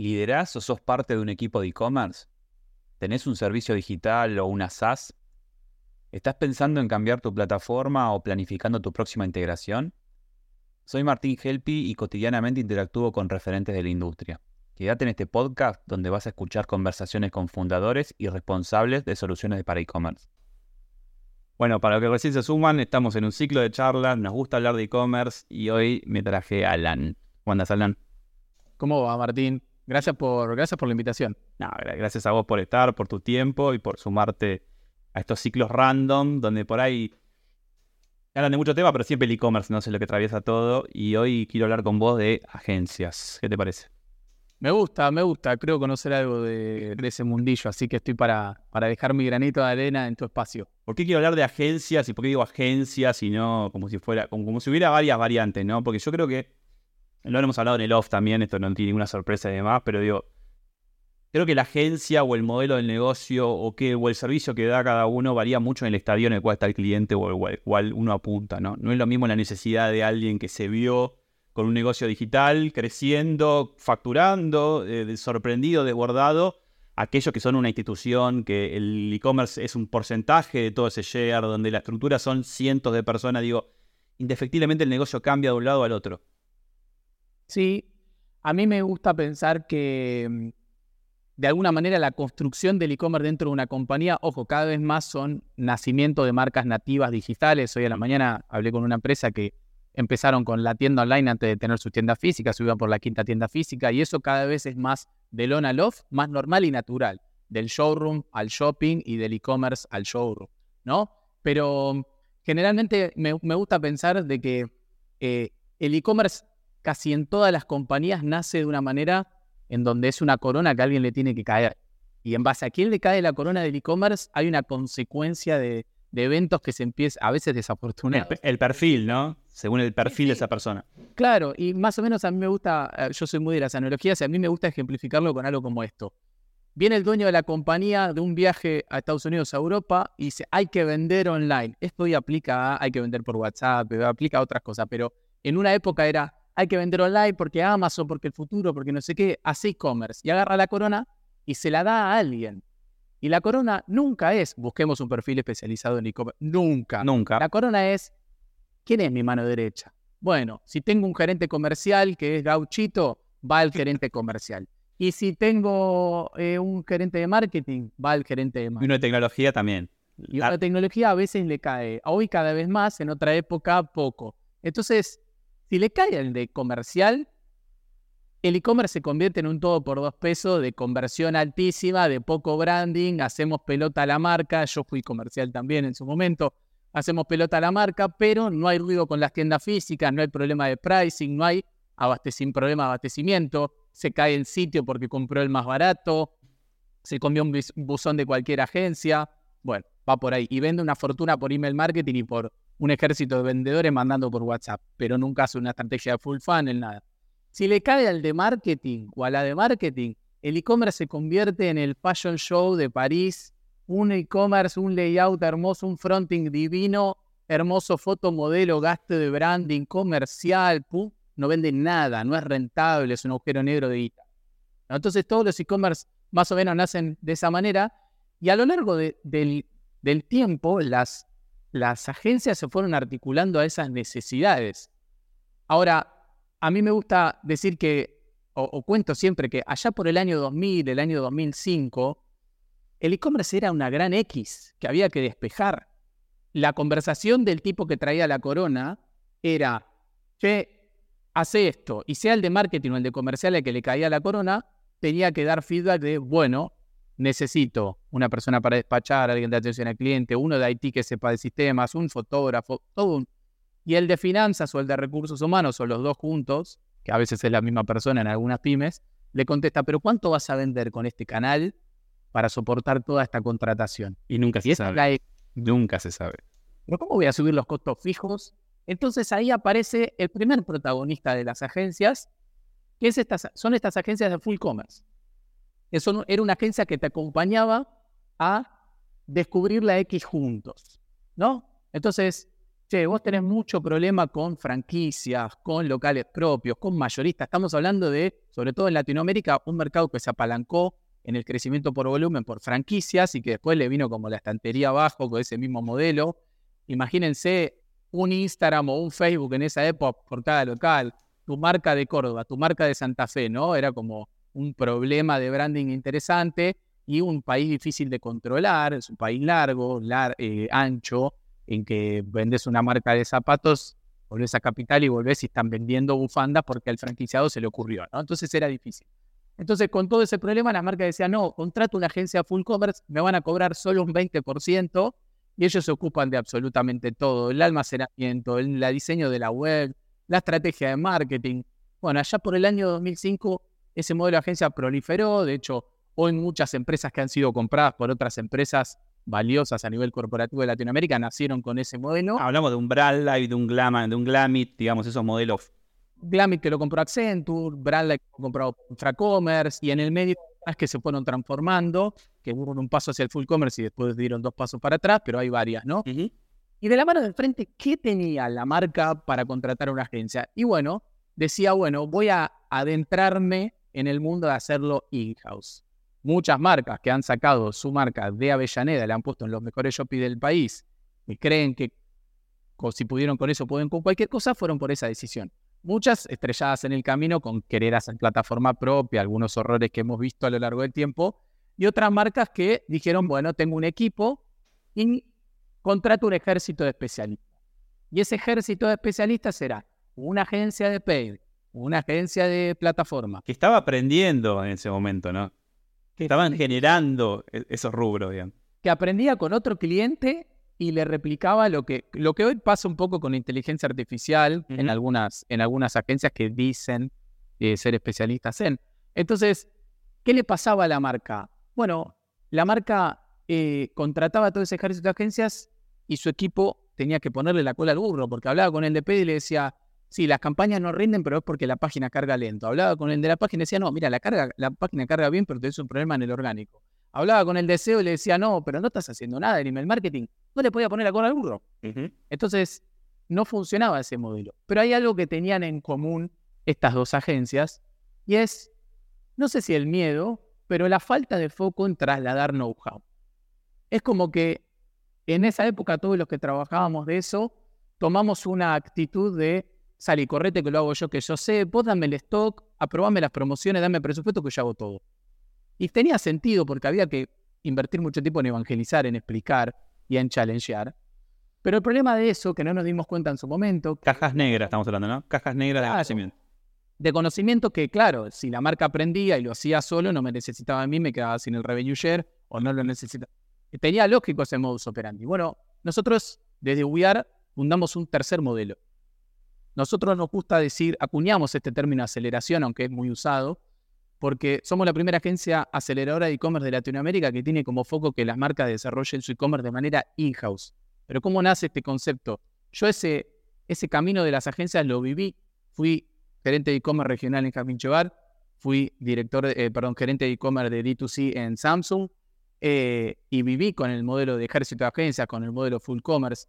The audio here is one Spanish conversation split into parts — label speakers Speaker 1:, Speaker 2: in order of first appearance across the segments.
Speaker 1: ¿Liderás o sos parte de un equipo de e-commerce? ¿Tenés un servicio digital o una SaaS? ¿Estás pensando en cambiar tu plataforma o planificando tu próxima integración? Soy Martín Helpi y cotidianamente interactúo con referentes de la industria. Quédate en este podcast donde vas a escuchar conversaciones con fundadores y responsables de soluciones para e-commerce. Bueno, para los que recién se suman, estamos en un ciclo de charlas, nos gusta hablar de e-commerce y hoy me traje a Alan. ¿Cómo andas, Alan?
Speaker 2: ¿Cómo va, Martín? Gracias por, gracias por la invitación.
Speaker 1: No, gracias a vos por estar, por tu tiempo y por sumarte a estos ciclos random, donde por ahí hablan de mucho tema, pero siempre el e-commerce no sé lo que atraviesa todo. Y hoy quiero hablar con vos de agencias. ¿Qué te parece?
Speaker 2: Me gusta, me gusta. Creo conocer algo de, ese mundillo, así que estoy para, para dejar mi granito de arena en tu espacio.
Speaker 1: ¿Por qué quiero hablar de agencias y por qué digo agencias y no como si fuera, como, como si hubiera varias variantes, ¿no? Porque yo creo que lo hemos hablado en el off también, esto no tiene ninguna sorpresa y demás, pero digo, creo que la agencia o el modelo del negocio o, o el servicio que da cada uno varía mucho en el estadio en el cual está el cliente o el cual uno apunta, ¿no? No es lo mismo la necesidad de alguien que se vio con un negocio digital creciendo, facturando, eh, sorprendido, desbordado, aquellos que son una institución, que el e-commerce es un porcentaje de todo ese share, donde la estructura son cientos de personas, digo, indefectiblemente el negocio cambia de un lado al otro.
Speaker 2: Sí, a mí me gusta pensar que mm, de alguna manera la construcción del e-commerce dentro de una compañía, ojo, cada vez más son nacimiento de marcas nativas digitales. Hoy a la mañana hablé con una empresa que empezaron con la tienda online antes de tener su tienda física, se iban por la quinta tienda física y eso cada vez es más del on al off, más normal y natural, del showroom al shopping y del e-commerce al showroom, ¿no? Pero mm, generalmente me, gusta pensar de que eh, el e-commerce casi en todas las compañías nace de una manera en donde es una corona que a alguien le tiene que caer. Y en base a quién le cae la corona del e-commerce, hay una consecuencia de, eventos que se empieza, a veces desafortunados.
Speaker 1: El, perfil, ¿no? Según el perfil de esa persona.
Speaker 2: Claro, y más o menos a mí me gusta, eh, yo soy muy de las analogías, y a mí me gusta ejemplificarlo con algo como esto. Viene el dueño de la compañía de un viaje a Estados Unidos, a Europa, y dice, hay que vender online. Esto hoy aplica a, hay que vender por WhatsApp, aplica a otras cosas, pero en una época era, hay que vender online porque Amazon, porque el futuro, porque no sé qué, hace e-commerce y agarra la corona y se la da a alguien. Y la corona nunca es, busquemos un perfil especializado en e-commerce, nunca.
Speaker 1: Nunca.
Speaker 2: La corona es, ¿quién es mi mano derecha? Bueno, si tengo un gerente comercial que es gauchito, va al gerente comercial. Y si tengo eh, un gerente de marketing, va al gerente de marketing.
Speaker 1: Y uno de tecnología también.
Speaker 2: Y una de tecnología a veces le cae. Hoy cada vez más, en otra época poco. Entonces, si le cae el de comercial, el e-commerce se convierte en un todo por dos pesos de conversión altísima, de poco branding, hacemos pelota a la marca, yo fui comercial también en su momento, hacemos pelota a la marca, pero no hay ruido con las tiendas físicas, no hay problema de pricing, no hay problema de abastecimiento, se cae el sitio porque compró el más barato, se comió un buzón de cualquier agencia, bueno, va por ahí, y vende una fortuna por email marketing y por un ejército de vendedores mandando por WhatsApp, pero nunca hace una estrategia de full funnel, nada. Si le cae al de marketing o a la de marketing, el e-commerce se convierte en el fashion show de París, un e-commerce, un layout hermoso, un fronting divino, hermoso fotomodelo, gasto de branding, comercial, no vende nada, no es rentable, es un agujero negro de guita. Entonces todos los e-commerce más o menos nacen de esa manera y a lo largo del tiempo las las agencias se fueron articulando a esas necesidades. Ahora, a mí me gusta decir que, o, cuento siempre que allá por el año 2000, el año 2005, el e-commerce era una gran X que había que despejar. La conversación del tipo que traía la corona era, che, hace esto, y sea el de marketing o el de comercial el que le caía la corona, tenía que dar feedback de, bueno, necesito una persona para despachar, alguien de atención al cliente, uno de IT que sepa de sistemas, un fotógrafo, todo un... Y el de finanzas o el de recursos humanos o los dos juntos, que a veces es la misma persona en algunas pymes, le contesta, pero ¿cuánto vas a vender con este canal para soportar toda esta contratación?
Speaker 1: Y nunca se sabe. Nunca se sabe.
Speaker 2: ¿Pero cómo voy a subir los costos fijos? Entonces ahí aparece el primer protagonista de las agencias, que es estas, son estas agencias de full commerce. Eso era una agencia que te acompañaba a descubrir la X juntos, ¿no? Entonces, che, vos tenés mucho problema con franquicias, con locales propios, con mayoristas. Estamos hablando de, sobre todo en Latinoamérica, un mercado que se apalancó en el crecimiento por volumen por franquicias y que después le vino como la estantería abajo con ese mismo modelo. Imagínense un Instagram o un Facebook en esa época por cada local, tu marca de Córdoba, tu marca de Santa Fe, ¿no? Era como un problema de branding interesante y un país difícil de controlar, es un país largo, eh, ancho, en que vendes una marca de zapatos, volvés a capital y volvés y están vendiendo bufandas porque al franquiciado se le ocurrió, ¿no? Entonces era difícil. Entonces, con todo ese problema, la marca decía, no, contrato una agencia full commerce, me van a cobrar solo un 20% y ellos se ocupan de absolutamente todo, el almacenamiento, el diseño de la web, la estrategia de marketing. Bueno, allá por el año 2005 ese modelo de agencia proliferó, de hecho, hoy muchas empresas que han sido compradas por otras empresas valiosas a nivel corporativo de Latinoamérica nacieron con ese modelo.
Speaker 1: Hablamos de un Bradlight, de un de un Glamit, digamos, esos modelos.
Speaker 2: Glamit que lo compró Accenture, Bradlight que lo compró Infracommerce, y en el medio que se fueron transformando, que hubo un paso hacia el full commerce y después dieron dos pasos para atrás, pero hay varias, ¿no? Y de la mano del frente, ¿qué tenía la marca para contratar una agencia? Y bueno, decía, bueno, voy a adentrarme en el mundo de hacerlo in-house. Muchas marcas que han sacado su marca de Avellaneda, le han puesto en los mejores shopping del país, y creen que si pudieron con eso, pueden con cualquier cosa, fueron por esa decisión. Muchas estrelladas en el camino con querer hacer plataforma propia, algunos horrores que hemos visto a lo largo del tiempo, y otras marcas que dijeron, bueno, tengo un equipo y contrato un ejército de especialistas. Y ese ejército de especialistas será una agencia de paid, una agencia de plataforma.
Speaker 1: Que estaba aprendiendo en ese momento, ¿no? Que estaban generando e-, esos rubros, digamos.
Speaker 2: Que aprendía con otro cliente y le replicaba lo que, lo que hoy pasa un poco con inteligencia artificial en, algunas, en algunas agencias que dicen eh, ser especialistas en. Entonces, ¿qué le pasaba a la marca? Bueno, la marca eh, contrataba a todo ese ejército de agencias y su equipo tenía que ponerle la cola al burro, porque hablaba con el DP y le decía, sí, las campañas no rinden, pero es porque la página carga lento. Hablaba con el de la página y decía, no, mira, la, carga, la página carga bien, pero tienes un problema en el orgánico. Hablaba con el deseo y le decía, no, pero no estás haciendo nada en email marketing. No le podía poner la cola al burro. Entonces, no funcionaba ese modelo. Pero hay algo que tenían en común estas dos agencias y es, no sé si el miedo, pero la falta de foco en trasladar know-how. Es como que en esa época todos los que trabajábamos de eso tomamos una actitud de salí, correte que lo hago yo, que yo sé, vos dame el stock, aprobame las promociones, dame presupuesto que yo hago todo. Y tenía sentido porque había que invertir mucho tiempo en evangelizar, en explicar y en challengear. Pero el problema de eso, que no nos dimos cuenta en su momento...
Speaker 1: Cajas negras, estamos hablando, ¿no? Cajas negras de conocimiento.
Speaker 2: De conocimiento que, claro, si la marca aprendía y lo hacía solo, no me necesitaba a mí, me quedaba sin el revenue share o no lo necesitaba. Tenía lógico ese modus operandi. Bueno, nosotros desde UIAR fundamos un tercer modelo. Nosotros nos gusta decir, acuñamos este término aceleración, aunque es muy usado, porque somos la primera agencia aceleradora de e-commerce de Latinoamérica que tiene como foco que las marcas desarrollen su e-commerce de manera in-house. Pero ¿cómo nace este concepto? Yo ese, ese camino de las agencias lo viví. Fui gerente de e-commerce regional en Jardín Chevar, fui director, eh, perdón, gerente de e-commerce de D2C en Samsung eh, y viví con el modelo de ejército de agencias, con el modelo full commerce.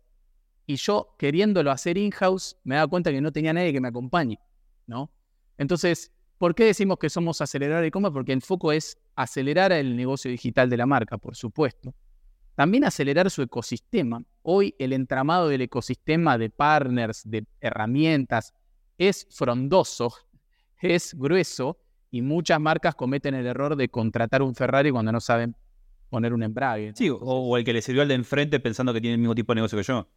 Speaker 2: Y yo, queriéndolo hacer in-house, me daba cuenta que no tenía nadie que me acompañe, ¿no? Entonces, ¿Por qué decimos que somos aceleradores de e-commerce? Porque el foco es acelerar el negocio digital de la marca, por supuesto. También acelerar su ecosistema. Hoy el entramado del ecosistema de partners, de herramientas, es frondoso, es grueso y muchas marcas cometen el error de contratar un Ferrari cuando no saben poner un embrague.
Speaker 1: Sí, o, el que le sirvió al de enfrente pensando que tiene el mismo tipo de negocio que yo.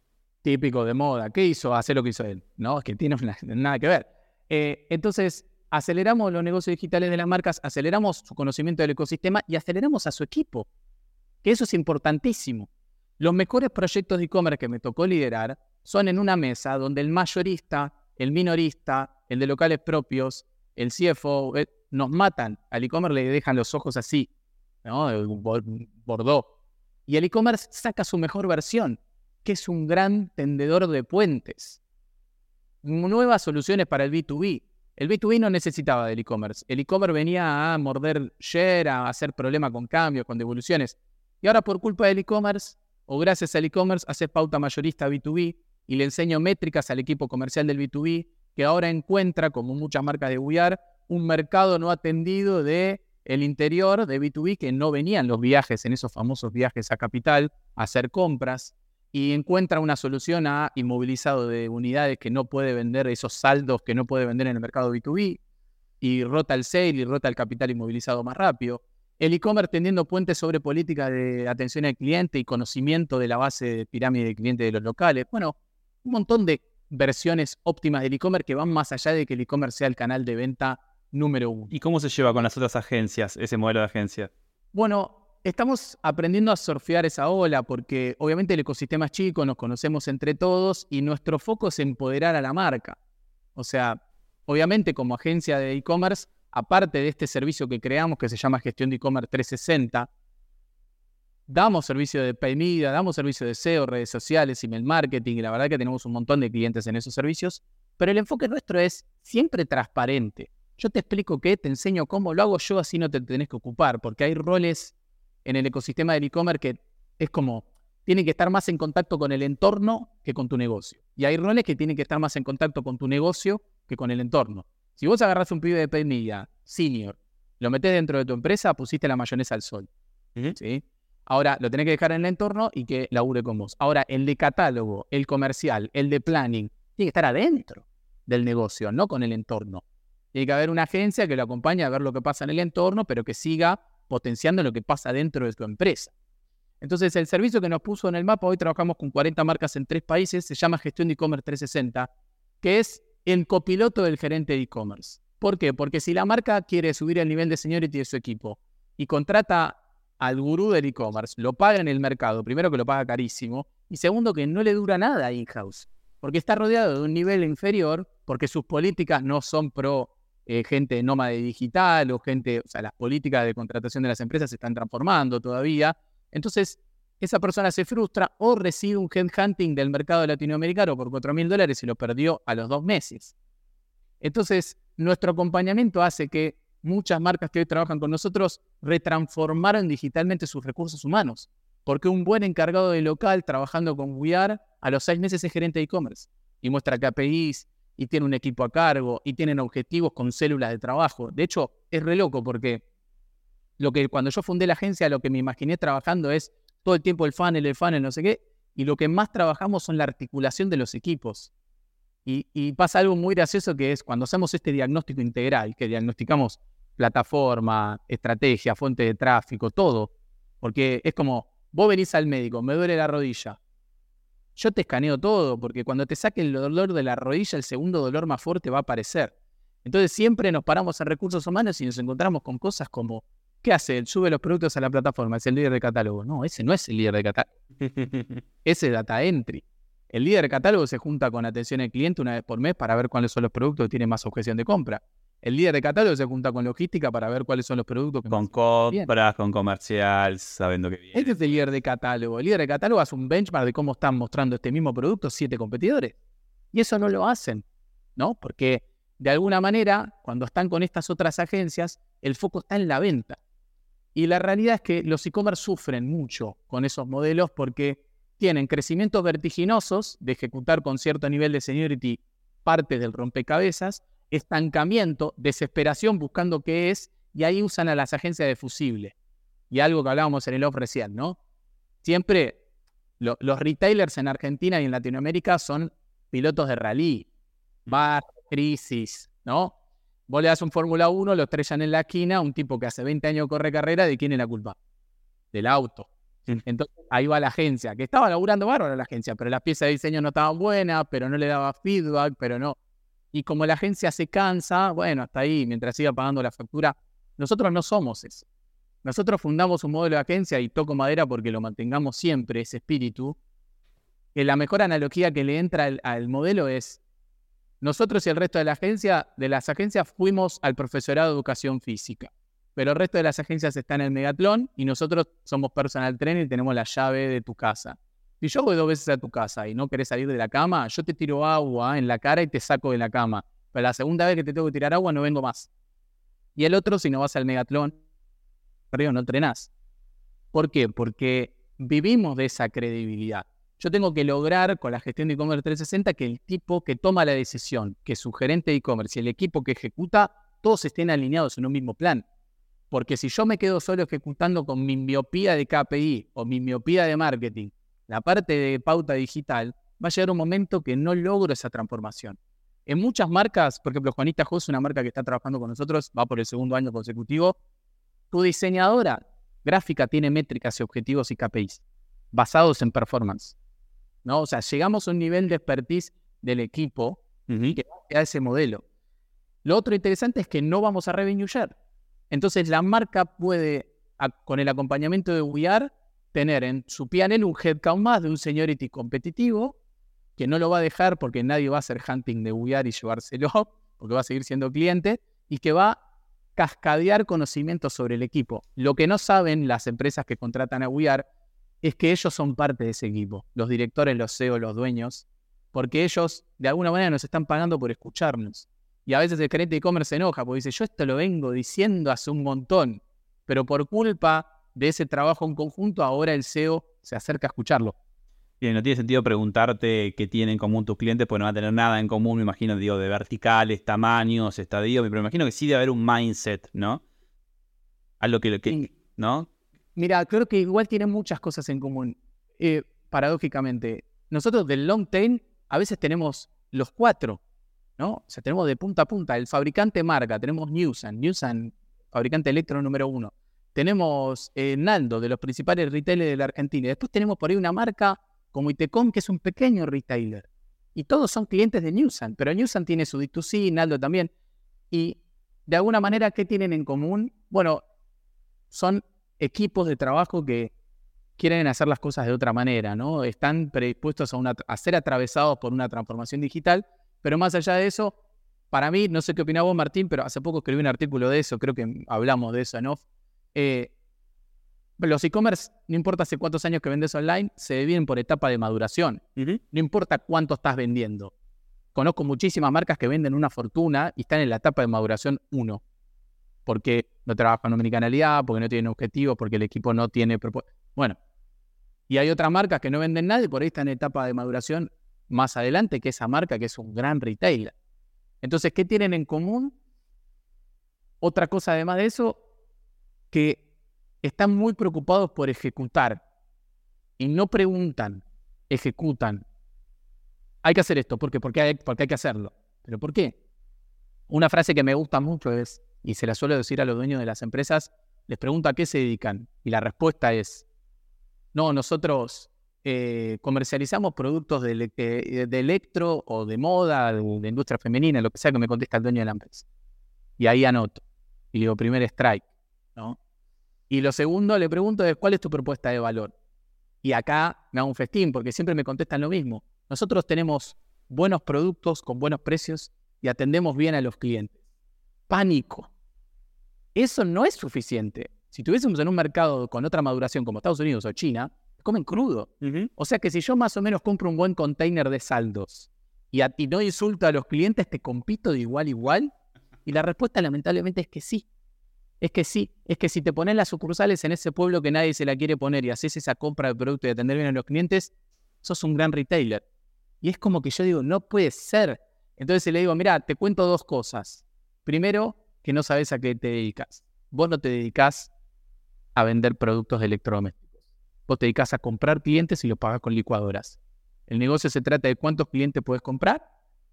Speaker 2: Típico de moda. ¿Qué hizo? Hacer lo que hizo él. No, es que tiene nada que ver. Eh, entonces, aceleramos los negocios digitales de las marcas, aceleramos su conocimiento del ecosistema y aceleramos a su equipo, que eso es importantísimo. Los mejores proyectos de e-commerce que me tocó liderar son en una mesa donde el mayorista, el minorista, el de locales propios, el CFO, eh, nos matan. Al e-commerce le dejan los ojos así, ¿no? Bordeaux. Y el e-commerce saca su mejor versión, que es un gran tendedor de puentes. Nuevas soluciones para el B2B, el B2B no necesitaba del e-commerce. El e-commerce venía a morder share, a hacer problemas con cambios, con devoluciones. Y ahora por culpa del e-commerce, o gracias al e-commerce, hace pauta mayorista B2B, y le enseño métricas al equipo comercial del B2B, que ahora encuentra, como muchas marcas de Buyar, un mercado no atendido de el interior de B2B que no venían los viajes, en esos famosos viajes a capital, a hacer compras, y encuentra una solución a inmovilizado de unidades que no puede vender, esos saldos que no puede vender en el mercado B2B, y rota el sale y rota el capital inmovilizado más rápido. El e-commerce tendiendo puentes sobre política de atención al cliente y conocimiento de la base de pirámide de clientes de los locales. Bueno, un montón de versiones óptimas del e-commerce que van más allá de que el e-commerce sea el canal de venta número uno.
Speaker 1: ¿Y cómo se lleva con las otras agencias, ese modelo de agencia?
Speaker 2: Bueno, estamos aprendiendo a surfear esa ola porque obviamente el ecosistema es chico, nos conocemos entre todos y nuestro foco es empoderar a la marca. O sea, obviamente como agencia de e-commerce, aparte de este servicio que creamos que se llama Gestión de E-Commerce 360, damos servicio de pay media, damos servicio de SEO, redes sociales, email marketing, y la verdad que tenemos un montón de clientes en esos servicios, pero el enfoque nuestro es siempre transparente. Yo te explico qué, te enseño cómo, lo hago yo, así no te tenés que ocupar, porque hay roles en el ecosistema del e-commerce que es como, tienen que estar más en contacto con el entorno que con tu negocio. Y hay roles que tienen que estar más en contacto con tu negocio que con el entorno. Si vos agarras un pibe de media, senior, lo metés dentro de tu empresa, pusiste la mayonesa al sol. ¿sí? Ahora lo tenés que dejar en el entorno y que labure con vos. Ahora, el de catálogo, el comercial, el de planning, tiene que estar adentro del negocio, no con el entorno. Tiene que haber una agencia que lo acompañe a ver lo que pasa en el entorno, pero que siga potenciando lo que pasa dentro de tu empresa. Entonces, el servicio que nos puso en el mapa, hoy trabajamos con 40 marcas en tres países, se llama Gestión de E-Commerce 360, que es el copiloto del gerente de e-commerce. ¿Por qué? Porque si la marca quiere subir el nivel de seniority de su equipo y contrata al gurú del e-commerce, lo paga en el mercado, primero que lo paga carísimo, y segundo que no le dura nada in-house, porque está rodeado de un nivel inferior, porque sus políticas no son pro eh, gente nómade digital o gente, o sea, las políticas de contratación de las empresas se están transformando todavía. Entonces, esa persona se frustra o recibe un headhunting del mercado latinoamericano por 4 mil dólares y lo perdió a los dos meses. Entonces, nuestro acompañamiento hace que muchas marcas que hoy trabajan con nosotros retransformaron digitalmente sus recursos humanos. Porque un buen encargado de local trabajando con WeAr a los seis meses es gerente de e-commerce y muestra KPIs, y tiene un equipo a cargo y tienen objetivos con células de trabajo. De hecho, es re loco porque lo que cuando yo fundé la agencia, lo que me imaginé trabajando es todo el tiempo el funnel, el funnel, no sé qué, y lo que más trabajamos son la articulación de los equipos. Y, y pasa algo muy gracioso que es cuando hacemos este diagnóstico integral, que diagnosticamos plataforma, estrategia, fuente de tráfico, todo, porque es como, vos venís al médico, me duele la rodilla, yo te escaneo todo, porque cuando te saque el dolor de la rodilla, el segundo dolor más fuerte va a aparecer. Entonces siempre nos paramos en recursos humanos y nos encontramos con cosas como, ¿qué hace? Él sube los productos a la plataforma, es el líder de catálogo. No, ese no es el líder de catálogo. ese es data entry. El líder de catálogo se junta con atención al cliente una vez por mes para ver cuáles son los productos que tienen más objeción de compra. El líder de catálogo se junta con logística para ver cuáles son los productos que
Speaker 1: Con compras, con comercial, sabiendo que viene.
Speaker 2: Este es el líder de catálogo. El líder de catálogo hace un benchmark de cómo están mostrando este mismo producto siete competidores. Y eso no lo hacen, ¿no? Porque de alguna manera, cuando están con estas otras agencias, el foco está en la venta. Y la realidad es que los e-commerce sufren mucho con esos modelos porque tienen crecimientos vertiginosos de ejecutar con cierto nivel de seniority parte del rompecabezas, estancamiento, desesperación buscando qué es, y ahí usan a las agencias de fusible. Y algo que hablábamos en el off recién, ¿no? Siempre los retailers en Argentina y en Latinoamérica son pilotos de rally, bar, crisis, ¿no? Vos le das un Fórmula 1, lo estrellan en la esquina, un tipo que hace 20 años corre carrera, ¿de quién es la culpa? Del auto. Entonces ahí va la agencia, que estaba laburando bárbaro la agencia, pero las piezas de diseño no estaban buenas, pero no le daba feedback, pero no. Y como la agencia se cansa, bueno, hasta ahí, mientras siga pagando la factura, nosotros no somos eso. Nosotros fundamos un modelo de agencia y toco madera porque lo mantengamos siempre, ese espíritu. Que la mejor analogía que le entra al, modelo es, nosotros y el resto de la agencia, de las agencias fuimos al profesorado de educación física, pero el resto de las agencias están en el Megatlón y nosotros somos personal trainer y tenemos la llave de tu casa. Si yo voy dos veces a tu casa y no querés salir de la cama, yo te tiro agua en la cara y te saco de la cama. Pero la segunda vez que te tengo que tirar agua no vengo más. Y el otro, si no vas al megatlón, pero no entrenás. ¿Por qué? Porque vivimos de esa credibilidad. yo tengo que lograr con la gestión de e-commerce 360 que el tipo que toma la decisión, que su gerente de e-commerce y el equipo que ejecuta, todos estén alineados en un mismo plan. Porque si yo me quedo solo ejecutando con mi miopía de KPI o mi miopía de marketing, la parte de pauta digital, va a llegar un momento que no logro esa transformación. En muchas marcas, por ejemplo, Juanita Jos, una marca que está trabajando con nosotros, va por el segundo año consecutivo, tu diseñadora gráfica tiene métricas y objetivos y KPIs basados en performance. ¿no? O sea, llegamos a un nivel de expertise del equipo que a ese modelo. Lo otro interesante es que no vamos a revenue share. Entonces la marca puede, con el acompañamiento de WeAr, tener en su PNL un headcount más de un seniority competitivo, que no lo va a dejar porque nadie va a hacer hunting de WeAr y llevárselo, porque va a seguir siendo cliente, y que va a cascadear conocimientos sobre el equipo. Lo que no saben las empresas que contratan a WeAr es que ellos son parte de ese equipo, los directores, los CEO, los dueños, porque ellos de alguna manera nos están pagando por escucharnos. Y a veces el gerente de e-commerce se enoja porque dice, yo esto lo vengo diciendo hace un montón, pero por culpa de ese trabajo en conjunto, ahora el CEO se acerca a escucharlo.
Speaker 1: Bien, no tiene sentido preguntarte qué tienen en común tus clientes, porque no va a tener nada en común, me imagino, digo, de verticales, tamaños, estadios, pero me imagino que sí debe haber un mindset, ¿no? Algo que, que ¿no?
Speaker 2: Mira, creo que igual tienen muchas cosas en común. Eh, paradójicamente, nosotros del long tail a veces tenemos los cuatro, ¿no? O sea, tenemos de punta a punta el fabricante marca, tenemos Newsan, Newsan, fabricante electro número uno. Tenemos eh, Naldo, de los principales retailers de la Argentina. Después tenemos por ahí una marca como Itecom, que es un pequeño retailer. Y todos son clientes de Newsan, pero Newsan tiene su D2C, Naldo también. Y de alguna manera, ¿qué tienen en común? Bueno, son equipos de trabajo que quieren hacer las cosas de otra manera, ¿no? Están predispuestos a, a ser atravesados por una transformación digital, pero más allá de eso, para mí, no sé qué opinaba vos, Martín, pero hace poco escribí un artículo de eso, creo que hablamos de eso en off. Eh, los e-commerce, no importa hace cuántos años que vendes online, se dividen por etapa de maduración. No importa cuánto estás vendiendo. Conozco muchísimas marcas que venden una fortuna y están en la etapa de maduración 1 porque no trabajan en omnicanalidad, porque no tienen objetivos, porque el equipo no tiene Bueno, y hay otras marcas que no venden nada y por ahí están en etapa de maduración más adelante que esa marca que es un gran retailer. Entonces, ¿qué tienen en común? Otra cosa además de eso, que están muy preocupados por ejecutar y no preguntan, ejecutan. Hay que hacer esto, ¿por qué? Porque hay, que hacerlo. ¿Pero por qué? Una frase que me gusta mucho es, y se la suelo decir a los dueños de las empresas, les pregunto a qué se dedican. Y la respuesta es, no, nosotros eh, comercializamos productos de, eh, de, electro o de moda, de, industria femenina, lo que sea que me contesta el dueño de la empresa. Y ahí anoto. Y digo, primer strike. ¿No? Y lo segundo, le pregunto es, ¿cuál es tu propuesta de valor? Y acá me hago un festín, porque siempre me contestan lo mismo. Nosotros tenemos buenos productos con buenos precios y atendemos bien a los clientes. Pánico. Eso no es suficiente. Si tuviésemos en un mercado con otra maduración como Estados Unidos o China, comen crudo. O sea que si yo más o menos compro un buen container de saldos y, a, ti no insulto a los clientes, ¿te compito de igual a igual? Y la respuesta lamentablemente es que sí. Es que sí. Es que si te pones las sucursales en ese pueblo que nadie se la quiere poner y haces esa compra de producto y atender bien a los clientes, sos un gran retailer. Y es como que yo digo, no puede ser. Entonces le digo, mira, te cuento dos cosas. Primero, que no sabes a qué te dedicas. Vos no te dedicas a vender productos electrodomésticos. Vos te dedicas a comprar clientes y los pagas con licuadoras. El negocio se trata de cuántos clientes puedes comprar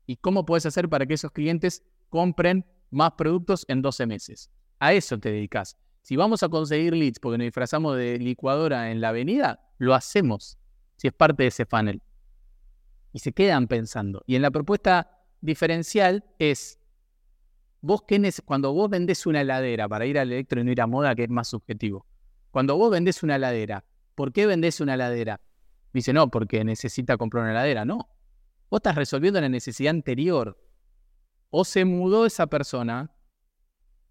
Speaker 2: y cómo puedes hacer para que esos clientes compren más productos en 12 meses. A eso te dedicas. Si vamos a conseguir leads porque nos disfrazamos de licuadora en la avenida, lo hacemos, si es parte de ese funnel. Y se quedan pensando. Y en la propuesta diferencial es vos cuando vos vendés una heladera para ir al electro y no ir a moda, que es más subjetivo. Cuando vos vendés una heladera, ¿por qué vendés una heladera? Dice, no, porque necesita comprar una heladera. No. Vos estás resolviendo la necesidad anterior. O se mudó esa persona,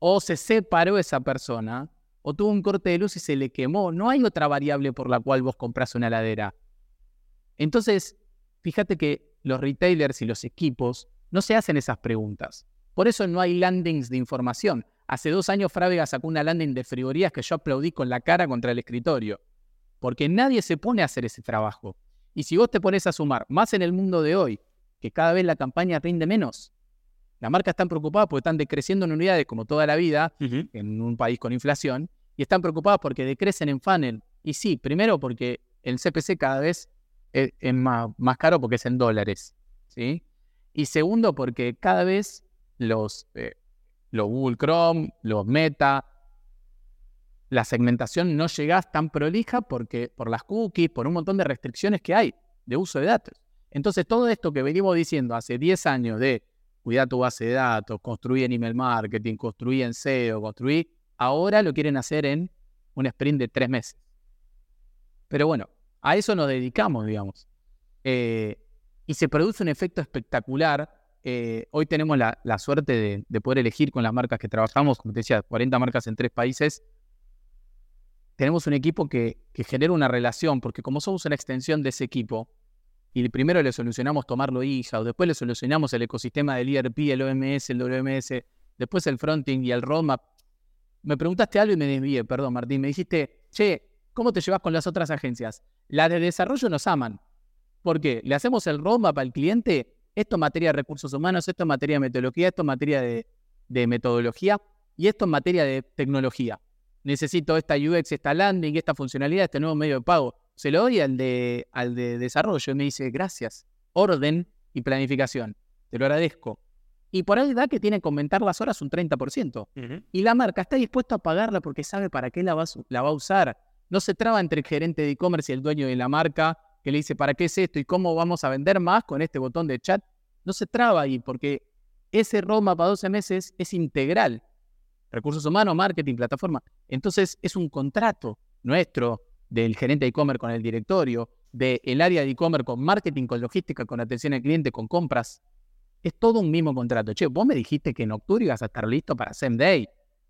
Speaker 2: o se separó esa persona, o tuvo un corte de luz y se le quemó. No hay otra variable por la cual vos compras una heladera. Entonces, fíjate que los retailers y los equipos no se hacen esas preguntas. Por eso no hay landings de información. Hace dos años Frávega sacó una landing de frigorías que yo aplaudí con la cara contra el escritorio. Porque nadie se pone a hacer ese trabajo. Y si vos te pones a sumar, más en el mundo de hoy, que cada vez la campaña rinde menos, las marcas están preocupadas porque están decreciendo en unidades como toda la vida, en un país con inflación, y están preocupadas porque decrecen en funnel. Y sí, primero porque el CPC cada vez es, más, más, caro porque es en dólares, ¿sí? Y segundo porque cada vez los, eh, los Google Chrome, los Meta, la segmentación no llega tan prolija porque por las cookies, por un montón de restricciones que hay de uso de datos. Entonces, todo esto que venimos diciendo hace 10 años de cuidar tu base de datos, construir en email marketing, construir en SEO, construir, ahora lo quieren hacer en un sprint de tres meses. Pero bueno, a eso nos dedicamos, digamos. Eh, y se produce un efecto espectacular. Eh, hoy tenemos la, suerte de, poder elegir con las marcas que trabajamos, como te decía, 40 marcas en tres países. Tenemos un equipo que, que genera una relación, porque como somos una extensión de ese equipo, y primero le solucionamos tomarlo hija, o después le solucionamos el ecosistema del ERP, el OMS, el WMS, después el fronting y el roadmap. Me preguntaste algo y me desvié, perdón Martín, me dijiste, che, ¿cómo te llevas con las otras agencias? Las de desarrollo nos aman. ¿Por qué? Le hacemos el roadmap al cliente, esto es materia de recursos humanos, esto es materia de metodología, esto es materia de, de metodología y esto es materia de tecnología. Necesito esta UX, esta landing, esta funcionalidad, este nuevo medio de pago se lo doy al de, al de desarrollo y me dice, gracias, orden y planificación, te lo agradezco. Y por ahí da que tiene que aumentar las horas un 30%. Y la marca está dispuesta a pagarla porque sabe para qué la va, la va a usar. No se traba entre el gerente de e-commerce y el dueño de la marca que le dice, ¿para qué es esto y cómo vamos a vender más con este botón de chat? No se traba ahí porque ese roadmap para 12 meses es integral. Recursos humanos, marketing, plataforma. Entonces es un contrato nuestro del gerente de e-commerce con el directorio, del área de e-commerce con marketing, con logística, con atención al cliente, con compras. Es todo un mismo contrato. Che, vos me dijiste que en octubre ibas a estar listo para Same Day.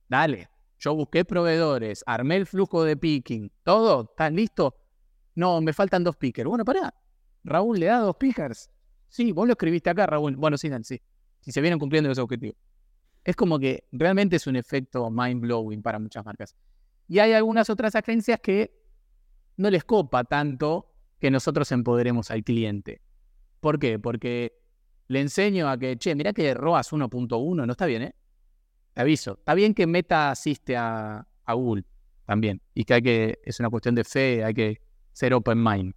Speaker 2: Dale. Yo busqué proveedores, armé el flujo de picking, todo, ¿estás listo? No, me faltan dos pickers. Bueno, pará. Raúl le da dos pickers. Sí, vos lo escribiste acá, Raúl. Bueno, sí, sí. Si se vienen cumpliendo ese objetivo. Es como que realmente es un efecto mind blowing para muchas marcas. Y hay algunas otras agencias que no les copa tanto que nosotros empoderemos al cliente. ¿Por qué? Porque le enseño a que, che, mira que ROAS 1.1 no está bien, ¿eh? Te aviso. Está bien que Meta asiste a, Google también y que hay que, es una cuestión de fe, hay que ser open mind,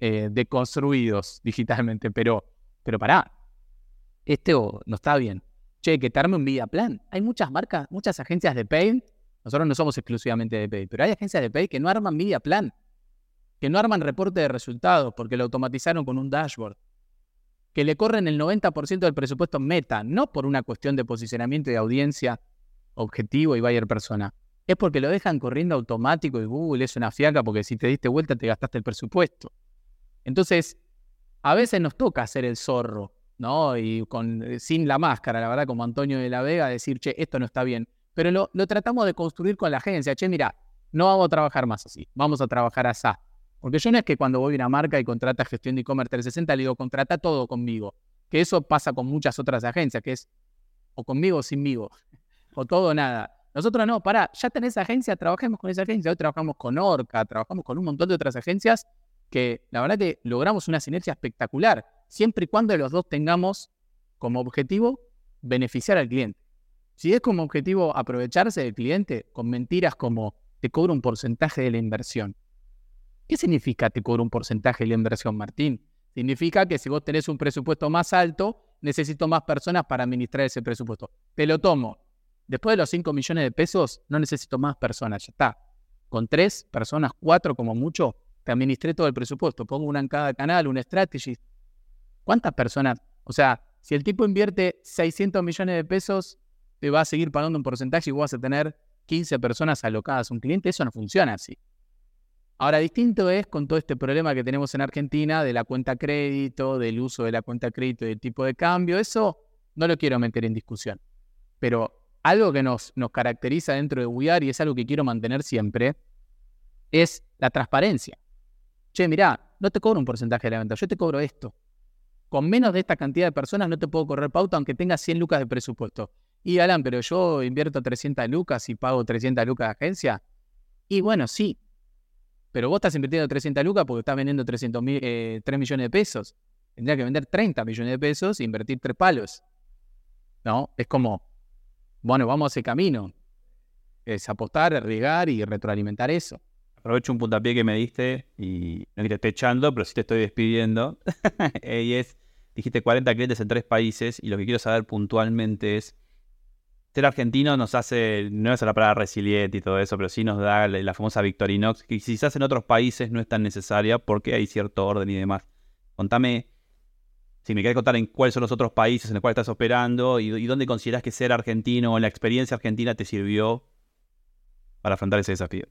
Speaker 2: eh, deconstruidos digitalmente, pero, pero pará, este no está bien. Che, que te un vida plan. Hay muchas marcas, muchas agencias de pay nosotros no somos exclusivamente de Pay, pero hay agencias de Pay que no arman media plan, que no arman reporte de resultados porque lo automatizaron con un dashboard, que le corren el 90% del presupuesto meta, no por una cuestión de posicionamiento de audiencia, objetivo y buyer persona. Es porque lo dejan corriendo automático y Google es una fiaca porque si te diste vuelta te gastaste el presupuesto. Entonces, a veces nos toca hacer el zorro, ¿no? Y con, sin la máscara, la verdad, como Antonio de la Vega, decir, che, esto no está bien pero lo, tratamos de construir con la agencia. Che, mira, no vamos a trabajar más así, vamos a trabajar así. Porque yo no es que cuando voy a una marca y contrata gestión de e-commerce 360 le digo, contrata todo conmigo. Que eso pasa con muchas otras agencias, que es o conmigo o sinmigo, o todo o nada. Nosotros no, pará, ya tenés agencia, trabajemos con esa agencia. Hoy trabajamos con Orca, trabajamos con un montón de otras agencias que la verdad que logramos una sinergia espectacular, siempre y cuando los dos tengamos como objetivo beneficiar al cliente. Si es como objetivo aprovecharse del cliente con mentiras como te cobro un porcentaje de la inversión. ¿Qué significa te cobro un porcentaje de la inversión, Martín? Significa que si vos tenés un presupuesto más alto, necesito más personas para administrar ese presupuesto. Te lo tomo. Después de los 5 millones de pesos, no necesito más personas, ya está. Con tres personas, cuatro como mucho, te administré todo el presupuesto. Pongo una en cada canal, una strategy. ¿Cuántas personas? O sea, si el tipo invierte 600 millones de pesos te va a seguir pagando un porcentaje y vos vas a tener 15 personas alocadas a un cliente. Eso no funciona así. Ahora, distinto es con todo este problema que tenemos en Argentina de la cuenta crédito, del uso de la cuenta crédito y del tipo de cambio. Eso no lo quiero meter en discusión. Pero algo que nos, nos caracteriza dentro de WeAr y es algo que quiero mantener siempre es la transparencia. Che, mirá, no te cobro un porcentaje de la venta, yo te cobro esto. Con menos de esta cantidad de personas no te puedo correr pauta aunque tengas 100 lucas de presupuesto. Y Alan, pero yo invierto 300 lucas y pago 300 lucas de agencia. Y bueno, sí. pero vos estás invirtiendo 300 lucas porque estás vendiendo 300 mil, eh, 3 millones de pesos. Tendría que vender 30 millones de pesos e invertir 3 palos. ¿No? Es como, bueno, vamos a ese camino. Es apostar, arriesgar y retroalimentar eso.
Speaker 1: Aprovecho un puntapié que me diste y no te esté echando, pero sí te estoy despidiendo. y es, dijiste 40 clientes en tres países y lo que quiero saber puntualmente es, ser argentino nos hace, no es la palabra resiliente y todo eso, pero sí nos da la, famosa Victorinox, que quizás en otros países no es tan necesaria porque hay cierto orden y demás. Contame, si me querés contar en cuáles son los otros países en los cuales estás operando y, dónde consideras que ser argentino o la experiencia argentina te sirvió para afrontar ese desafío.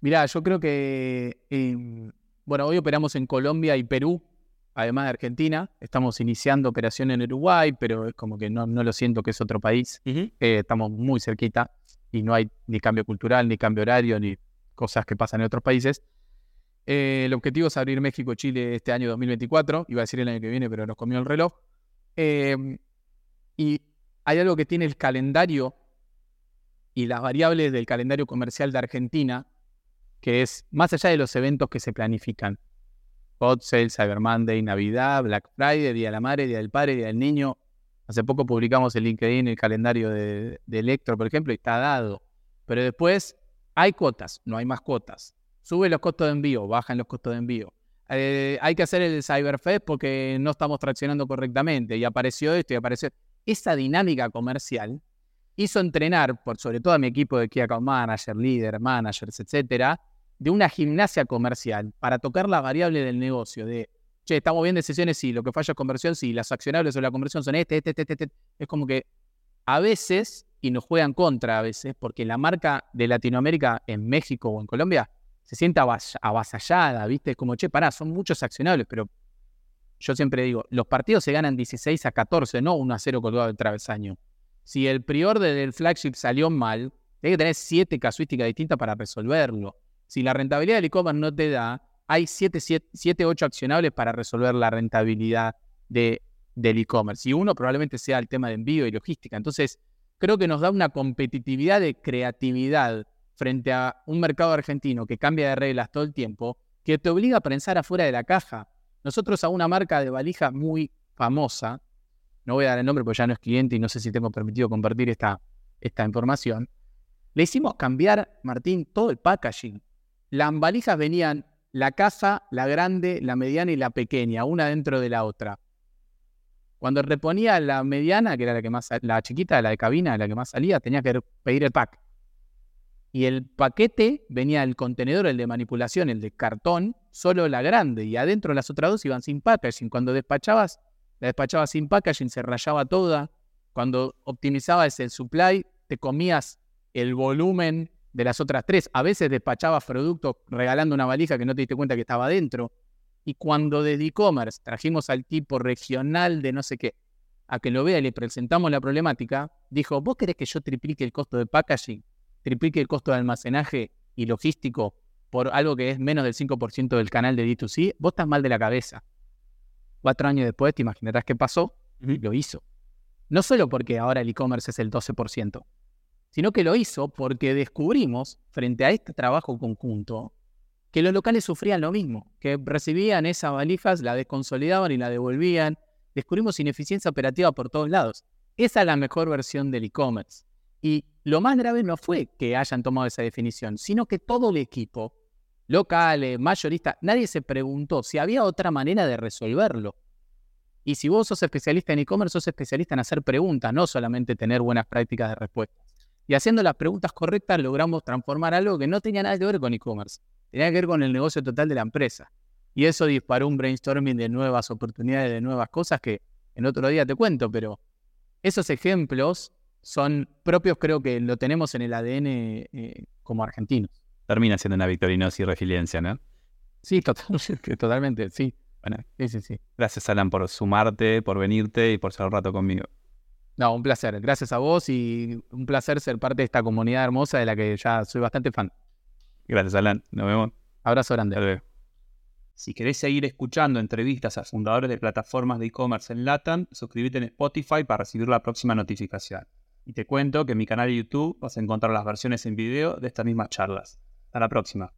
Speaker 2: Mirá, yo creo que, eh, bueno, hoy operamos en Colombia y Perú, además de Argentina. Estamos iniciando operación en Uruguay, pero es como que no, no lo siento que es otro país. Eh, estamos muy cerquita y no hay ni cambio cultural, ni cambio horario, ni cosas que pasan en otros países. Eh, el objetivo es abrir México y Chile este año 2024. Iba a decir el año que viene, pero nos comió el reloj. Eh, y hay algo que tiene el calendario y las variables del calendario comercial de Argentina, que es más allá de los eventos que se planifican. Hot Sale, Cyber Monday, Navidad, Black Friday, Día de la Madre, Día del Padre, Día del Niño. Hace poco publicamos en LinkedIn el calendario de, Electro, por ejemplo, y está dado. Pero después hay cuotas, no hay más cuotas. Sube los costos de envío, bajan los costos de envío. Eh, hay que hacer el Cyberfest porque no estamos traccionando correctamente y apareció esto y apareció. Esa dinámica comercial hizo entrenar, por sobre todo a mi equipo de Key Account Manager, líder, managers, etcétera, de una gimnasia comercial para tocar la variable del negocio de, che, estamos bien decisiones, sí, lo que falla es conversión, sí, las accionables o la conversión son este, este, este, este, este. Es como que a veces, y nos juegan contra a veces, porque la marca de Latinoamérica en México o en Colombia se siente avas- avasallada, ¿viste? Es como, che, pará, son muchos accionables, pero yo siempre digo, los partidos se ganan 16 a 14, no 1 a 0 colgado del travesaño. Si el prior del flagship salió mal, hay que tener siete casuísticas distintas para resolverlo. Si la rentabilidad del e-commerce no te da, hay 7, 7, 8 accionables para resolver la rentabilidad de, del e-commerce. Y uno probablemente sea el tema de envío y logística. Entonces, creo que nos da una competitividad de creatividad frente a un mercado argentino que cambia de reglas todo el tiempo, que te obliga a pensar afuera de la caja. Nosotros a una marca de valijas muy famosa, no voy a dar el nombre porque ya no es cliente y no sé si tengo permitido compartir esta, esta información, le hicimos cambiar, Martín, todo el packaging. Las valijas venían la caja, la grande, la mediana y la pequeña, una dentro de la otra. Cuando reponía la mediana, que era la que más, la chiquita, la de cabina, la que más salía, tenía que pedir el pack. Y el paquete venía el contenedor, el de manipulación, el de cartón, solo la grande. Y adentro las otras dos iban sin packaging. Cuando despachabas, la despachabas sin packaging, se rayaba toda. Cuando optimizabas el supply, te comías el volumen de las otras tres. A veces despachabas productos regalando una valija que no te diste cuenta que estaba adentro. Y cuando desde e-commerce trajimos al tipo regional de no sé qué, a que lo vea y le presentamos la problemática, dijo, ¿vos querés que yo triplique el costo de packaging? triplique el costo de almacenaje y logístico por algo que es menos del 5% del canal de D2C, vos estás mal de la cabeza. Cuatro años después te imaginarás qué pasó, lo hizo. No solo porque ahora el e-commerce es el 12%, sino que lo hizo porque descubrimos, frente a este trabajo conjunto, que los locales sufrían lo mismo, que recibían esas valijas, la desconsolidaban y la devolvían. Descubrimos ineficiencia operativa por todos lados. Esa es la mejor versión del e-commerce. Y lo más grave no fue que hayan tomado esa definición, sino que todo el equipo, locales, mayoristas, nadie se preguntó si había otra manera de resolverlo. Y si vos sos especialista en e-commerce, sos especialista en hacer preguntas, no solamente tener buenas prácticas de respuesta. Y haciendo las preguntas correctas logramos transformar algo que no tenía nada que ver con e-commerce, tenía que ver con el negocio total de la empresa. Y eso disparó un brainstorming de nuevas oportunidades, de nuevas cosas que en otro día te cuento, pero esos ejemplos son propios, creo que lo tenemos en el ADN eh, como argentinos.
Speaker 1: Termina siendo una victorinosis y resiliencia, ¿no?
Speaker 2: Sí, totalmente, totalmente, sí.
Speaker 1: Bueno,
Speaker 2: Sí, sí, sí.
Speaker 1: gracias Alan por sumarte, por venirte y por estar un rato conmigo.
Speaker 2: No, un placer. Gracias a vos y un placer ser parte de esta comunidad hermosa de la que ya soy bastante fan.
Speaker 1: Gracias Alan, nos vemos.
Speaker 2: Abrazo grande.
Speaker 1: Si querés seguir escuchando entrevistas a fundadores de plataformas de e-commerce en LATAM, suscríbete en Spotify para recibir la próxima notificación. Y te cuento que en mi canal de YouTube vas a encontrar las versiones en video de estas mismas charlas. Hasta la próxima.